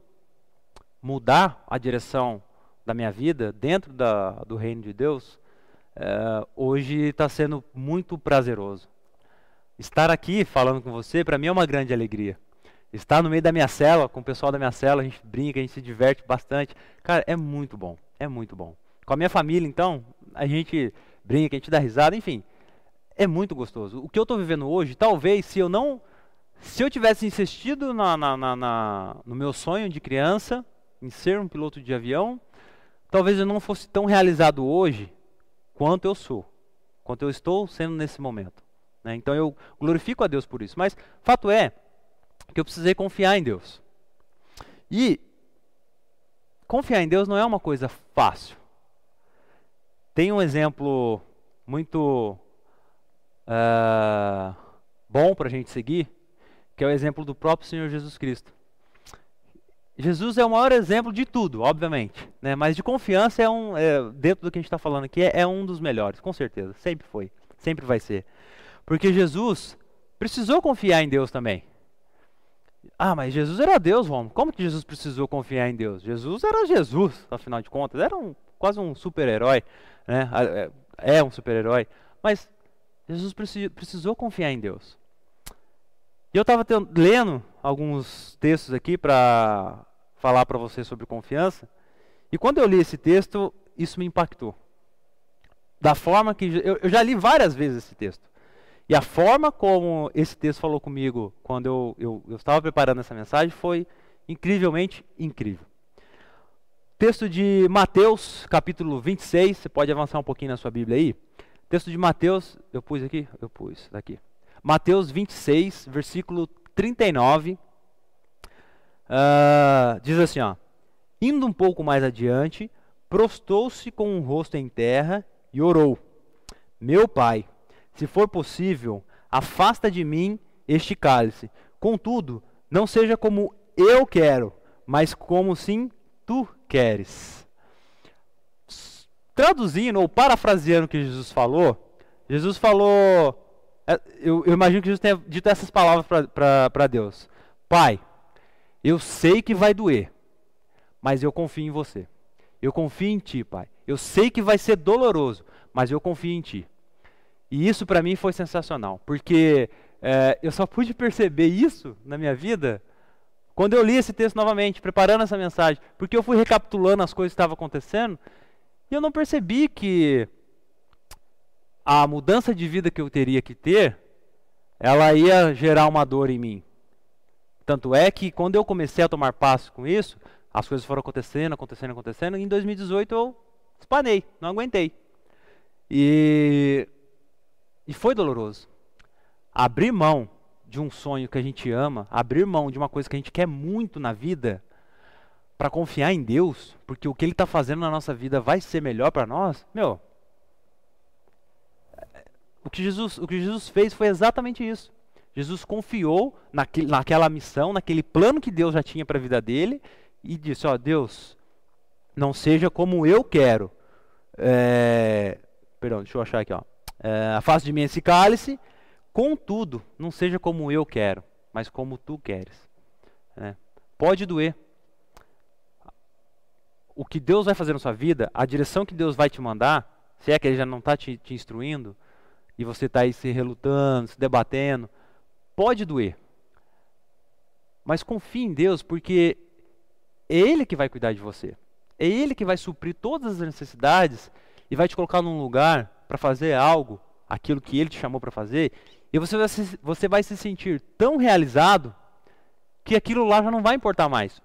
mudar a direção da minha vida dentro da, do reino de Deus, é, hoje está sendo muito prazeroso. Estar aqui falando com você, para mim é uma grande alegria. Estar no meio da minha cela, com o pessoal da minha cela, a gente brinca, a gente se diverte bastante. Cara, é muito bom, é muito bom. Com a minha família, então, a gente brinca, a gente dá risada, enfim. É muito gostoso. O que eu estou vivendo hoje, talvez, se eu não. Se eu tivesse insistido na, na, na, no meu sonho de criança, em ser um piloto de avião, talvez eu não fosse tão realizado hoje quanto eu sou, quanto eu estou sendo nesse momento. Né? Então eu glorifico a Deus por isso. Mas fato é que eu precisei confiar em Deus. E confiar em Deus não é uma coisa fácil. Tem um exemplo muito uh, bom para a gente seguir, que é o exemplo do próprio Senhor Jesus Cristo. Jesus é o maior exemplo de tudo, obviamente, né? mas de confiança é um, é, dentro do que a gente está falando aqui, é, é um dos melhores, com certeza, sempre foi, sempre vai ser. Porque Jesus precisou confiar em Deus também. Ah, mas Jesus era Deus, vamos. Como que Jesus precisou confiar em Deus? Jesus era Jesus, afinal de contas. Era um, quase um super-herói. Né? É, é um super-herói. Mas Jesus precisou confiar em Deus. E eu estava lendo alguns textos aqui para falar para você sobre confiança. E quando eu li esse texto, isso me impactou. Da forma que. Eu, eu já li várias vezes esse texto. E a forma como esse texto falou comigo quando eu, eu, eu estava preparando essa mensagem foi incrivelmente incrível. Texto de Mateus, capítulo 26, você pode avançar um pouquinho na sua Bíblia aí. Texto de Mateus, eu pus aqui? Eu pus, daqui. Mateus 26, versículo 39. Uh, diz assim, ó. Indo um pouco mais adiante, prostou-se com o rosto em terra e orou: Meu pai, se for possível, afasta de mim este cálice. Contudo, não seja como eu quero, mas como sim tu queres. Traduzindo ou parafraseando o que Jesus falou, Jesus falou. É, eu, eu imagino que Jesus tenha dito essas palavras para Deus: Pai, eu sei que vai doer, mas eu confio em você. Eu confio em Ti, Pai. Eu sei que vai ser doloroso, mas eu confio em Ti. E isso para mim foi sensacional, porque é, eu só pude perceber isso na minha vida quando eu li esse texto novamente, preparando essa mensagem, porque eu fui recapitulando as coisas que estavam acontecendo e eu não percebi que a mudança de vida que eu teria que ter, ela ia gerar uma dor em mim. Tanto é que quando eu comecei a tomar passo com isso, as coisas foram acontecendo, acontecendo, acontecendo, e em 2018 eu espanei, não aguentei. E, e foi doloroso. Abrir mão de um sonho que a gente ama, abrir mão de uma coisa que a gente quer muito na vida, para confiar em Deus, porque o que Ele está fazendo na nossa vida vai ser melhor para nós, meu. O que, Jesus, o que Jesus fez foi exatamente isso. Jesus confiou naquele, naquela missão, naquele plano que Deus já tinha para a vida dele, e disse: Ó, Deus, não seja como eu quero. É, perdão, deixa eu achar aqui. Ó. É, de mim esse cálice, contudo, não seja como eu quero, mas como tu queres. É, pode doer o que Deus vai fazer na sua vida, a direção que Deus vai te mandar, se é que Ele já não está te, te, instruindo, e você está aí se relutando, se debatendo, pode doer. Mas confie em Deus, porque é Ele que vai cuidar de você. É Ele que vai suprir todas as necessidades e vai te colocar num lugar para fazer algo, aquilo que Ele te chamou para fazer, e você vai, se, você vai se sentir tão realizado que aquilo lá já não vai importar mais.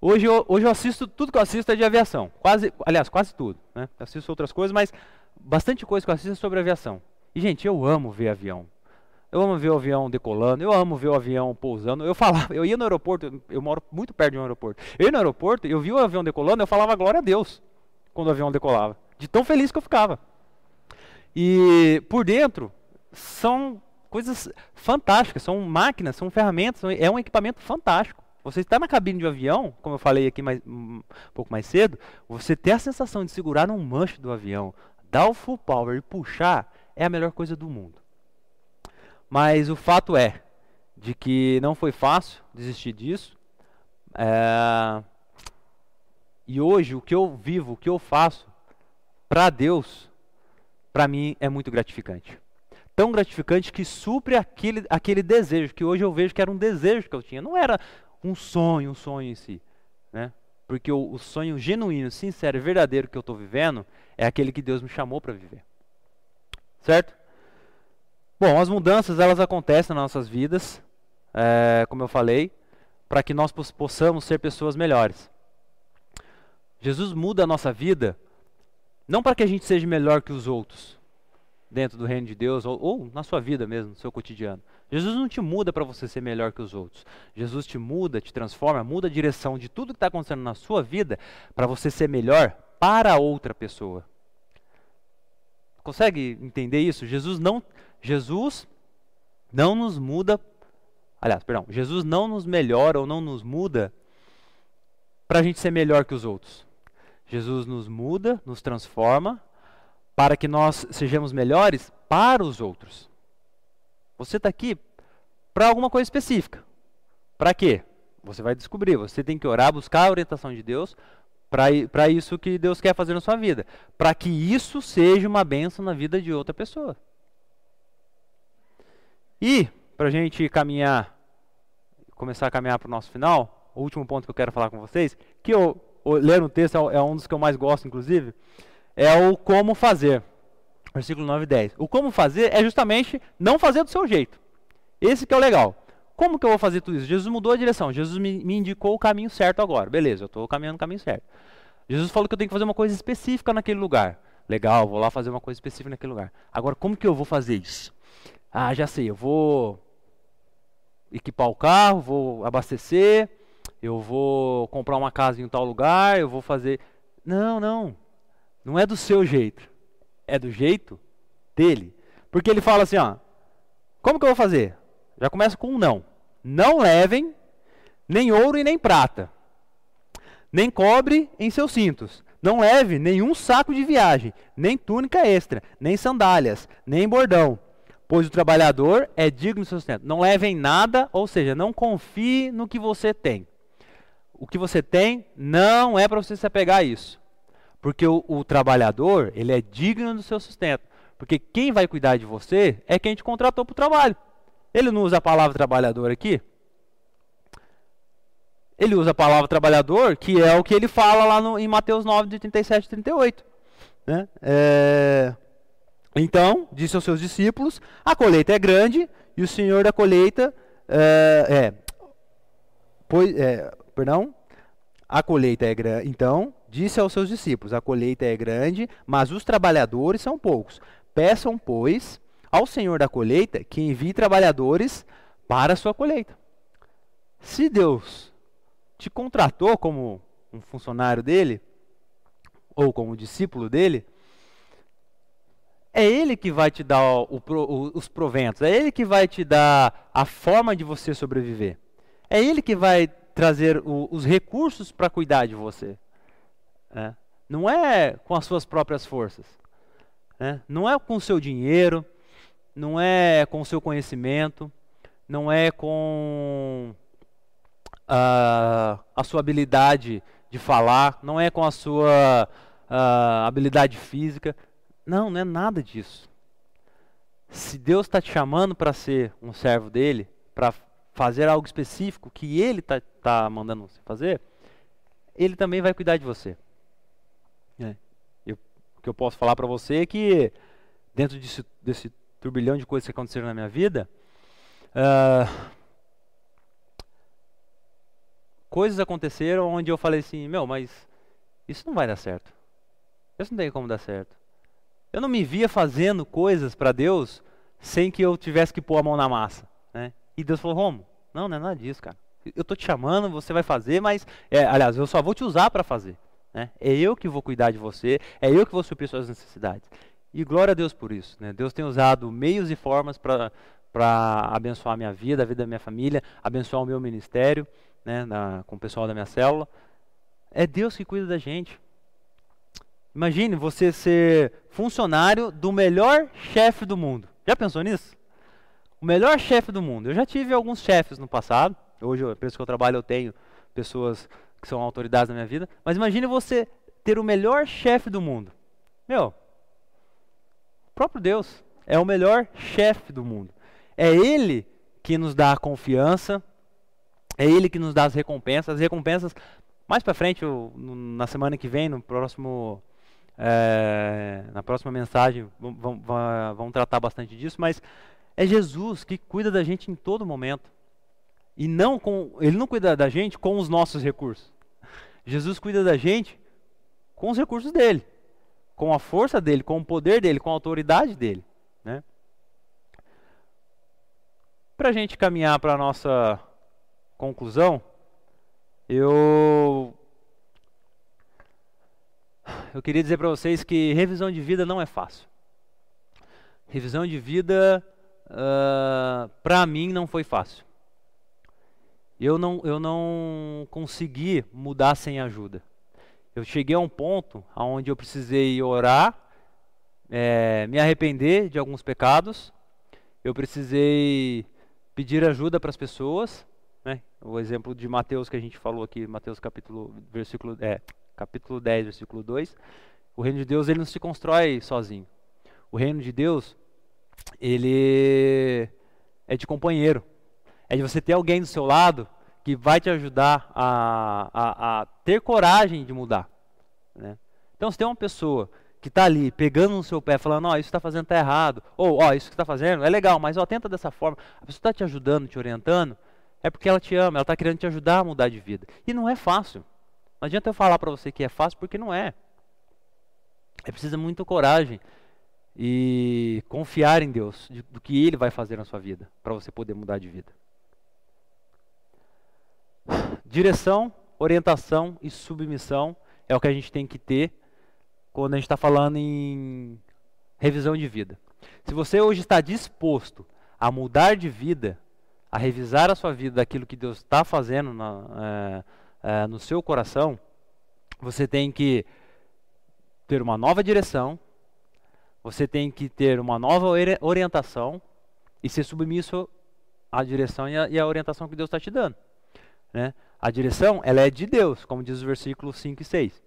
Hoje eu, hoje eu assisto, tudo que eu assisto é de aviação. Quase, aliás, quase tudo. Né? Eu assisto outras coisas, mas bastante coisa que eu assisto é sobre aviação. E, gente, eu amo ver avião. Eu amo ver o avião decolando, eu amo ver o avião pousando. Eu falava, eu ia no aeroporto, eu moro muito perto de um aeroporto. Eu ia no aeroporto, eu vi o avião decolando, eu falava glória a Deus quando o avião decolava. De tão feliz que eu ficava. E por dentro são coisas fantásticas, são máquinas, são ferramentas, é um equipamento fantástico. Você está na cabine de um avião, como eu falei aqui mais, um pouco mais cedo, você ter a sensação de segurar um manche do avião, dar o full power e puxar, é a melhor coisa do mundo. Mas o fato é de que não foi fácil desistir disso. É... E hoje o que eu vivo, o que eu faço para Deus, para mim é muito gratificante. Tão gratificante que supre aquele, aquele desejo que hoje eu vejo que era um desejo que eu tinha. Não era um sonho, um sonho em si. Né? Porque o, o sonho genuíno, sincero e verdadeiro que eu estou vivendo é aquele que Deus me chamou para viver. Certo? Bom, as mudanças elas acontecem nas nossas vidas, é, como eu falei, para que nós possamos ser pessoas melhores. Jesus muda a nossa vida não para que a gente seja melhor que os outros dentro do reino de Deus ou, ou na sua vida mesmo, no seu cotidiano, Jesus não te muda para você ser melhor que os outros. Jesus te muda, te transforma, muda a direção de tudo que está acontecendo na sua vida para você ser melhor para outra pessoa. Consegue entender isso? Jesus não, Jesus não nos muda, aliás, perdão, Jesus não nos melhora ou não nos muda para a gente ser melhor que os outros. Jesus nos muda, nos transforma para que nós sejamos melhores para os outros. Você está aqui para alguma coisa específica. Para quê? Você vai descobrir. Você tem que orar, buscar a orientação de Deus para isso que Deus quer fazer na sua vida. Para que isso seja uma bênção na vida de outra pessoa. E, para a gente caminhar, começar a caminhar para o nosso final, o último ponto que eu quero falar com vocês, que eu, eu ler no texto é, é um dos que eu mais gosto, inclusive, é o como fazer. Versículo 9 e 10. O como fazer é justamente não fazer do seu jeito. Esse que é o legal. Como que eu vou fazer tudo isso? Jesus mudou a direção. Jesus me, me indicou o caminho certo agora. Beleza, eu estou caminhando no caminho certo. Jesus falou que eu tenho que fazer uma coisa específica naquele lugar. Legal, vou lá fazer uma coisa específica naquele lugar. Agora, como que eu vou fazer isso? Ah, já sei, eu vou equipar o carro, vou abastecer, eu vou comprar uma casa em tal lugar, eu vou fazer. Não, não. Não é do seu jeito é do jeito dele. Porque ele fala assim, ó, como que eu vou fazer? Já começa com um não. Não levem nem ouro e nem prata, nem cobre em seus cintos. Não leve nenhum saco de viagem, nem túnica extra, nem sandálias, nem bordão, pois o trabalhador é digno do seu sustento. Não levem nada, ou seja, não confie no que você tem. O que você tem não é para você se apegar a isso. Porque o, o trabalhador, ele é digno do seu sustento. Porque quem vai cuidar de você é quem te contratou para o trabalho. Ele não usa a palavra trabalhador aqui? Ele usa a palavra trabalhador, que é o que ele fala lá no, em Mateus 9, de 37 e 38. Né? É... Então, disse aos seus discípulos: a colheita é grande e o senhor da colheita é, é, pois, é perdão, a colheita é grande. Então, disse aos seus discípulos: a colheita é grande, mas os trabalhadores são poucos. Peçam, pois, ao senhor da colheita que envie trabalhadores para a sua colheita. Se Deus te contratou como um funcionário dele, ou como discípulo dele, é Ele que vai te dar o, o, os proventos, é Ele que vai te dar a forma de você sobreviver. É Ele que vai trazer o, os recursos para cuidar de você. É. Não é com as suas próprias forças. É. Não é com o seu dinheiro, não é com o seu conhecimento, não é com a, a sua habilidade de falar, não é com a sua a, habilidade física. Não, não é nada disso. Se Deus está te chamando para ser um servo dele, para fazer algo específico que ele está tá mandando você fazer, ele também vai cuidar de você. É. Eu, o que eu posso falar para você é que, dentro desse, desse turbilhão de coisas que aconteceram na minha vida, uh, coisas aconteceram onde eu falei assim: meu, mas isso não vai dar certo. Isso não tem como dar certo. Eu não me via fazendo coisas para Deus sem que eu tivesse que pôr a mão na massa. Né? E Deus falou: Romo, não, não é nada disso, cara. Eu estou te chamando, você vai fazer, mas, é, aliás, eu só vou te usar para fazer. Né? É eu que vou cuidar de você, é eu que vou suprir suas necessidades. E glória a Deus por isso. Né? Deus tem usado meios e formas para abençoar a minha vida, a vida da minha família, abençoar o meu ministério, né, na, com o pessoal da minha célula. É Deus que cuida da gente. Imagine você ser funcionário do melhor chefe do mundo. Já pensou nisso? O melhor chefe do mundo. Eu já tive alguns chefes no passado. Hoje, a empresa que eu trabalho, eu tenho pessoas que são autoridades na minha vida. Mas imagine você ter o melhor chefe do mundo. Meu, o próprio Deus é o melhor chefe do mundo. É Ele que nos dá a confiança, é Ele que nos dá as recompensas. As recompensas, mais para frente, eu, na semana que vem, no próximo é, na próxima mensagem vamos tratar bastante disso, mas é Jesus que cuida da gente em todo momento. E não com, ele não cuida da gente com os nossos recursos. Jesus cuida da gente com os recursos dele, com a força dele, com o poder dele, com a autoridade dele, né? Para a gente caminhar para a nossa conclusão, eu eu queria dizer para vocês que revisão de vida não é fácil. Revisão de vida, uh, ah, para mim, não foi fácil. Eu não, eu não consegui mudar sem ajuda. Eu cheguei a um ponto onde eu precisei orar, é, me arrepender de alguns pecados, eu precisei pedir ajuda para as pessoas, né? o exemplo de Mateus que a gente falou aqui, Mateus capítulo, versículo, é, capítulo 10, versículo 2, o reino de Deus ele não se constrói sozinho. O reino de Deus, ele é de companheiro. É de você ter alguém do seu lado que vai te ajudar a, a, a ter coragem de mudar. Né? Então, se tem uma pessoa que está ali pegando no seu pé, falando, ó, oh, isso está fazendo tá errado, ou ó, oh, isso que está fazendo é legal, mas ó, tenta dessa forma. A pessoa está te ajudando, te orientando, é porque ela te ama, ela está querendo te ajudar a mudar de vida. E não é fácil. Não adianta eu falar para você que é fácil, porque não é. É preciso muita coragem e confiar em Deus, de, do que Ele vai fazer na sua vida, para você poder mudar de vida. Direção, orientação e submissão é o que a gente tem que ter quando a gente está falando em revisão de vida. Se você hoje está disposto a mudar de vida, a revisar a sua vida daquilo que Deus está fazendo na, é, uh, no seu coração, você tem que ter uma nova direção, você tem que ter uma nova orientação e ser submisso à direção e à, e à orientação que Deus está te dando. Né? A direção ela é de Deus, como diz os versículos 5 e 6.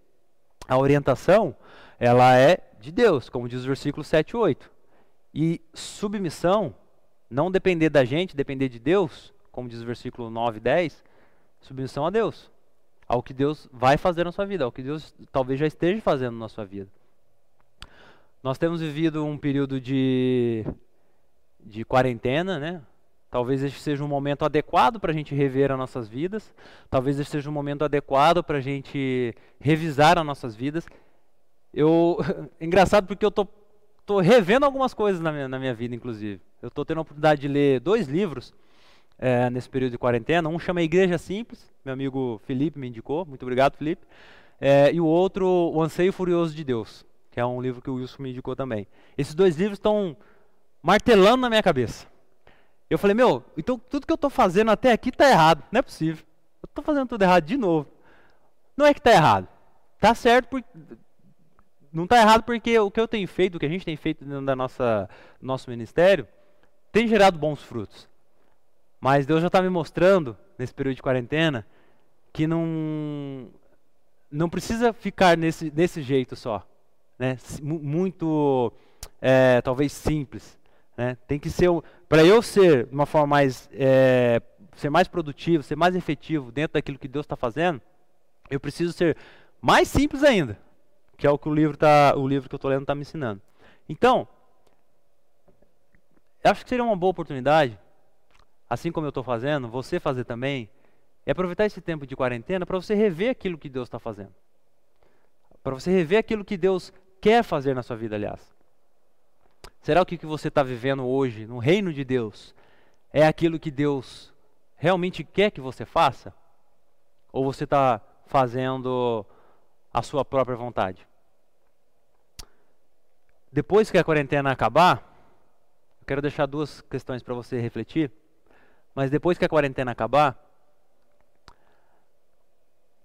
a orientação, ela é de Deus, como diz o versículo 7 e 8. E submissão, não depender da gente, depender de Deus, como diz o versículo 9 e 10, submissão a Deus. Ao que Deus vai fazer na sua vida, ao que Deus talvez já esteja fazendo na sua vida. Nós temos vivido um período de, de quarentena, né? Talvez este seja um momento adequado para a gente rever as nossas vidas. Talvez este seja um momento adequado para a gente revisar as nossas vidas. Eu, [laughs] engraçado porque eu tô, tô revendo algumas coisas na minha, na minha vida, inclusive. Eu estou tendo a oportunidade de ler dois livros é, nesse período de quarentena. Um chama Igreja Simples, meu amigo Felipe me indicou. Muito obrigado, Felipe. É, e o outro, O Anseio Furioso de Deus, que é um livro que o Wilson me indicou também. Esses dois livros estão martelando na minha cabeça. Eu falei, meu, então tudo que eu estou fazendo até aqui está errado. Não é possível. Eu estou fazendo tudo errado de novo. Não é que está errado. Está certo porque não está errado porque o que eu tenho feito, o que a gente tem feito dentro da nossa nosso ministério, tem gerado bons frutos. Mas Deus já está me mostrando nesse período de quarentena que não não precisa ficar nesse desse jeito só, né? Muito é, talvez simples. Né? Tem que ser para eu ser de uma forma mais é, ser mais produtivo, ser mais efetivo dentro daquilo que Deus está fazendo, eu preciso ser mais simples ainda, que é o que o livro tá, o livro que eu estou lendo está me ensinando. Então, acho que seria uma boa oportunidade, assim como eu estou fazendo, você fazer também, é aproveitar esse tempo de quarentena para você rever aquilo que Deus está fazendo, para você rever aquilo que Deus quer fazer na sua vida, aliás. Será o que, que você está vivendo hoje no reino de Deus é aquilo que Deus realmente quer que você faça? Ou você está fazendo a sua própria vontade? Depois que a quarentena acabar, eu quero deixar duas questões para você refletir. Mas depois que a quarentena acabar,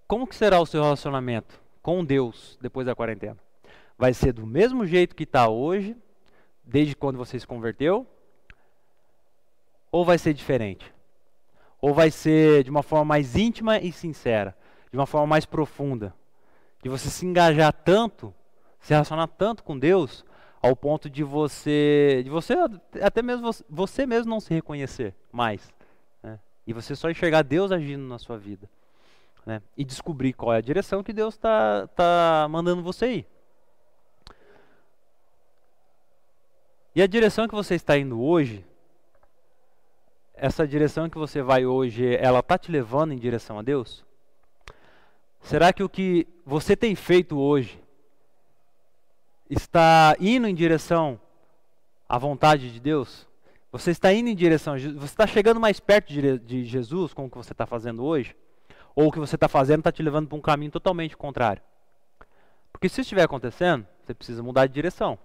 como que será o seu relacionamento com Deus depois da quarentena? Vai ser do mesmo jeito que está hoje? desde quando você se converteu? Ou vai ser diferente? Ou vai ser de uma forma mais íntima e sincera, de uma forma mais profunda, de você se engajar tanto, se relacionar tanto com Deus, ao ponto de você, de você até mesmo você mesmo não se reconhecer mais? E você só enxergar Deus agindo na sua vida, né? e descobrir qual é a direção que Deus está tá mandando você ir. E a direção que você está indo hoje, essa direção que você vai hoje, ela está te levando em direção a Deus? Será que o que você tem feito hoje está indo em direção à vontade de Deus? Você está indo em direção, você está chegando mais perto de, de Jesus com o que você está fazendo hoje? Ou o que você está fazendo está te levando para um caminho totalmente contrário? Porque se isso estiver acontecendo, você precisa mudar de direção.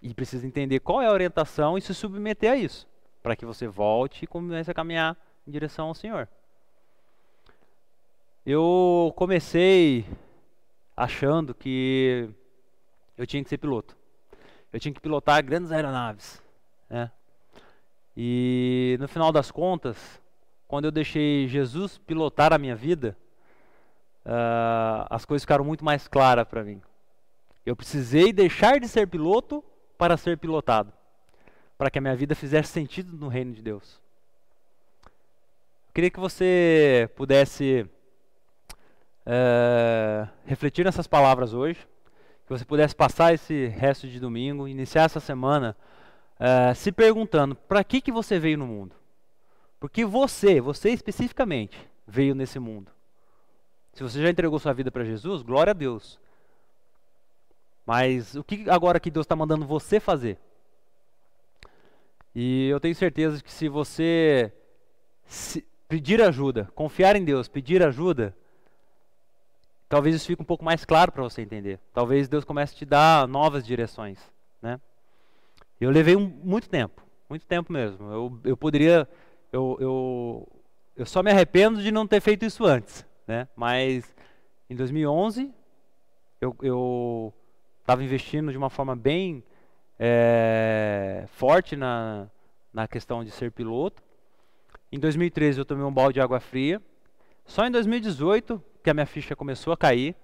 E precisa entender qual é a orientação e se submeter a isso, para que você volte e comece a caminhar em direção ao Senhor. Eu comecei achando que eu tinha que ser piloto. Eu tinha que pilotar grandes aeronaves. Né? E no final das contas, quando eu deixei Jesus pilotar a minha vida, uh, as coisas ficaram muito mais claras para mim. Eu precisei deixar de ser piloto para ser pilotado, para que a minha vida fizesse sentido no reino de Deus. Eu queria que você pudesse é, refletir nessas palavras hoje, que você pudesse passar esse resto de domingo, iniciar essa semana é, se perguntando: para que, que você veio no mundo? Porque você, você especificamente, veio nesse mundo. Se você já entregou sua vida para Jesus, glória a Deus. Mas o que agora que Deus está mandando você fazer? E eu tenho certeza que se você se pedir ajuda, confiar em Deus, pedir ajuda, talvez isso fique um pouco mais claro para você entender. Talvez Deus comece a te dar novas direções, né? Eu levei um, muito tempo, muito tempo mesmo. Eu, eu poderia, eu, eu, eu só me arrependo de não ter feito isso antes, né? Mas em 2011 eu, estava investindo de uma forma bem é, forte na, na questão de ser piloto. Em 2013 eu tomei um balde de água fria. Só em 2018 que a minha ficha começou a cair.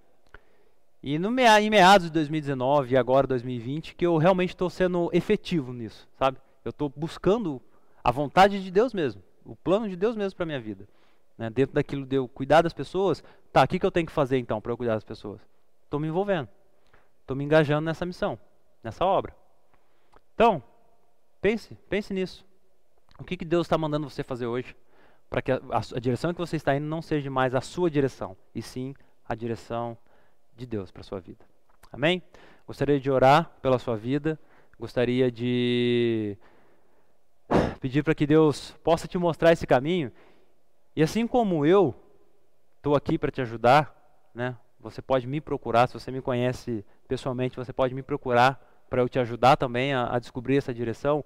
E no mea, em meados de 2019 e agora 2020 que eu realmente estou sendo efetivo nisso, sabe? Eu estou buscando a vontade de Deus mesmo, o plano de Deus mesmo para minha vida. Né? Dentro daquilo de eu cuidar das pessoas, tá, o que, que eu tenho que fazer então para eu cuidar das pessoas? Estou me envolvendo, estou me engajando nessa missão, nessa obra. Então, pense, pense nisso. O que, que Deus está mandando você fazer hoje? Para que a, a, a direção que você está indo não seja mais a sua direção, e sim a direção de Deus para a sua vida. Amém? Gostaria de orar pela sua vida, gostaria de [sighs] pedir para que Deus possa te mostrar esse caminho. E assim como eu estou aqui para te ajudar, né? Você pode me procurar, se você me conhece pessoalmente, você pode me procurar para eu te ajudar também a, a descobrir essa direção.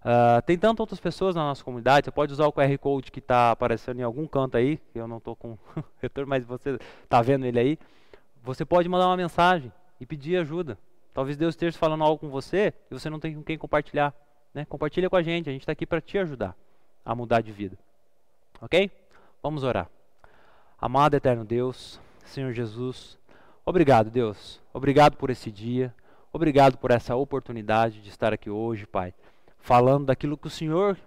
Uh, tem tantas outras pessoas na nossa comunidade, você pode usar o QR Code que está aparecendo em algum canto aí, eu não estou com [laughs] retorno, mas você está vendo ele aí. Você pode mandar uma mensagem e pedir ajuda. Talvez Deus esteja falando algo com você e você não tem com quem compartilhar. Né? Compartilha com a gente, a gente está aqui para te ajudar a mudar de vida. Ok? Vamos orar. Amado eterno Deus, Senhor Jesus, obrigado, Deus. Obrigado por esse dia. Obrigado por essa oportunidade de estar aqui hoje, Pai, falando daquilo que o Senhor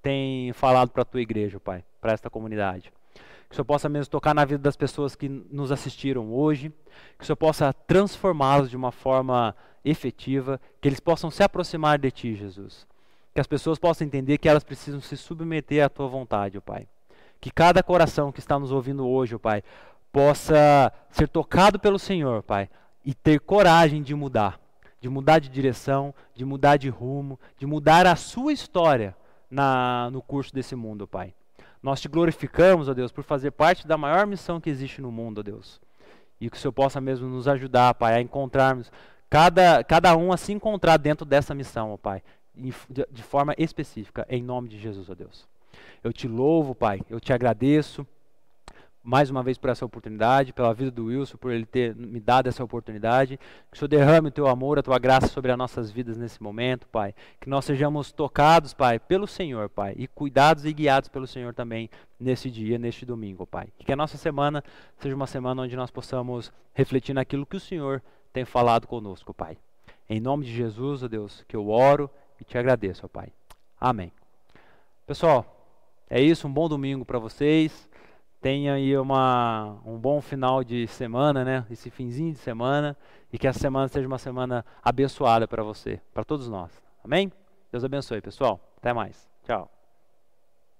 tem falado para a tua igreja, Pai, para esta comunidade. Que o Senhor possa mesmo tocar na vida das pessoas que nos assistiram hoje, que o Senhor possa transformá-los de uma forma efetiva, que eles possam se aproximar de Ti, Jesus. Que as pessoas possam entender que elas precisam se submeter à Tua vontade, ó Pai. Que cada coração que está nos ouvindo hoje, ó Pai, possa ser tocado pelo Senhor, Pai, e ter coragem de mudar, de mudar de direção, de mudar de rumo, de mudar a sua história na, no curso desse mundo, Pai. Nós te glorificamos, ó Deus, por fazer parte da maior missão que existe no mundo, ó Deus. E que o Senhor possa mesmo nos ajudar, Pai, a encontrarmos, cada, cada um a se encontrar dentro dessa missão, ó Pai, de, forma específica, em nome de Jesus, ó Deus. Eu te louvo, Pai, eu te agradeço mais uma vez por essa oportunidade, pela vida do Wilson, por ele ter me dado essa oportunidade. Que o Senhor derrame o teu amor, a tua graça sobre as nossas vidas nesse momento, Pai. Que nós sejamos tocados, Pai, pelo Senhor, Pai, e cuidados e guiados pelo Senhor também nesse dia, neste domingo, Pai. Que a nossa semana seja uma semana onde nós possamos refletir naquilo que o Senhor tem falado conosco, Pai. Em nome de Jesus, ó Deus, que eu oro e te agradeço, ó Pai. Amém. Pessoal, é isso, um bom domingo para vocês tenha aí uma, um bom final de semana, né? Esse finzinho de semana e que essa semana seja uma semana abençoada para você, para todos nós. Amém? Deus abençoe, pessoal. Até mais. Tchau.